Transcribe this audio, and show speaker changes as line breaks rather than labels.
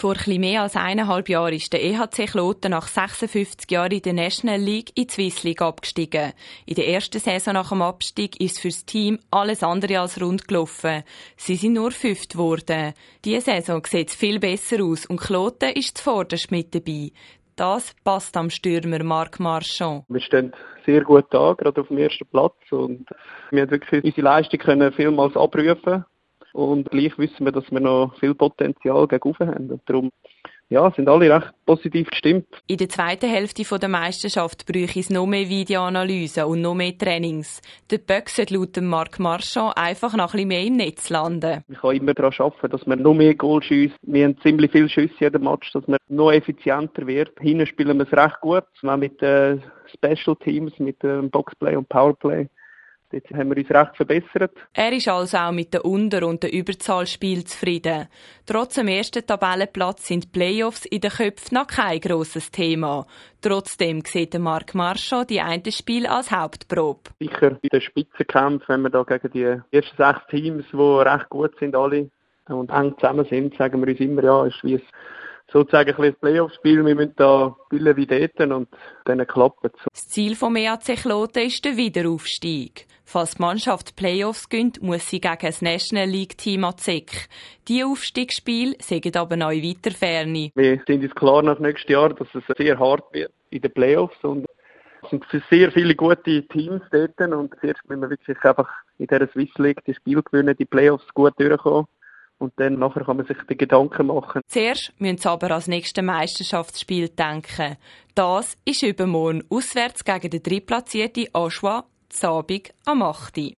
Vor etwas mehr als eineinhalb Jahren ist der EHC Kloten nach 56 Jahren in der National League in die Swiss League abgestiegen. In der ersten Saison nach dem Abstieg ist fürs Team alles andere als rund gelaufen. Sie sind nur fünft geworden. Diese Saison sieht viel besser aus und Kloten ist zuvorderst mit dabei. Das passt am Stürmer Marc Marchand.
Wir stehen sehr gut da, gerade auf dem ersten Platz und wir haben wirklich unsere Leistung können vielmals abrufen und gleich wissen wir, dass wir noch viel Potenzial gegen haben. Und darum ja, sind alle recht positiv gestimmt.
In der zweiten Hälfte der Meisterschaft bräuchte es noch mehr Videoanalysen und noch mehr Trainings. Der Böck sollte laut Marc Marchand einfach noch ein bisschen mehr im Netz landen.
Ich kann immer daran arbeiten, dass wir noch mehr Goal schiessen. Wir haben ziemlich viele Schüsse jeden Match, dass man noch effizienter wird. Hinten spielen wir es recht gut, auch mit den äh, Special Teams, mit dem Boxplay und Powerplay. Dort haben wir uns recht verbessert.
Er ist also auch mit den Unter- und den Überzahlspielen zufrieden. Trotz dem ersten Tabellenplatz sind Playoffs in den Köpfen noch kein grosses Thema. Trotzdem sieht Marc Marchand die einen Spiel als Hauptprobe.
Sicher bei den Spitzenkämpfen, wenn wir da gegen die ersten sechs Teams, die recht gut sind alle und eng zusammen sind, sagen wir uns immer, ja, ist wie ein sozusagen ein Playoff-Spiel. Wir müssen da spielen wie dort und dann klappt es.
Das Ziel vom EAC Kloten ist der Wiederaufstieg. Falls die Mannschaft Playoffs gönnt, muss sie gegen das National League Team an ZEC. Diese Aufstiegsspiele sind aber noch in weiter Ferne.
Wir sind uns klar nach nächstes Jahr, dass es sehr hart wird in den Playoffs und es sind sehr viele gute Teams dort und zuerst müssen wir wirklich einfach in dieser Swiss League die Spiel gewinnen, die Playoffs gut durchkommen. Und dann nachher kann man sich die Gedanken machen.
Zuerst müssen sie aber als nächstes Meisterschaftsspiel denken. Das ist übermorgen auswärts gegen den drittplatzierten Aschwa Zabig am 8.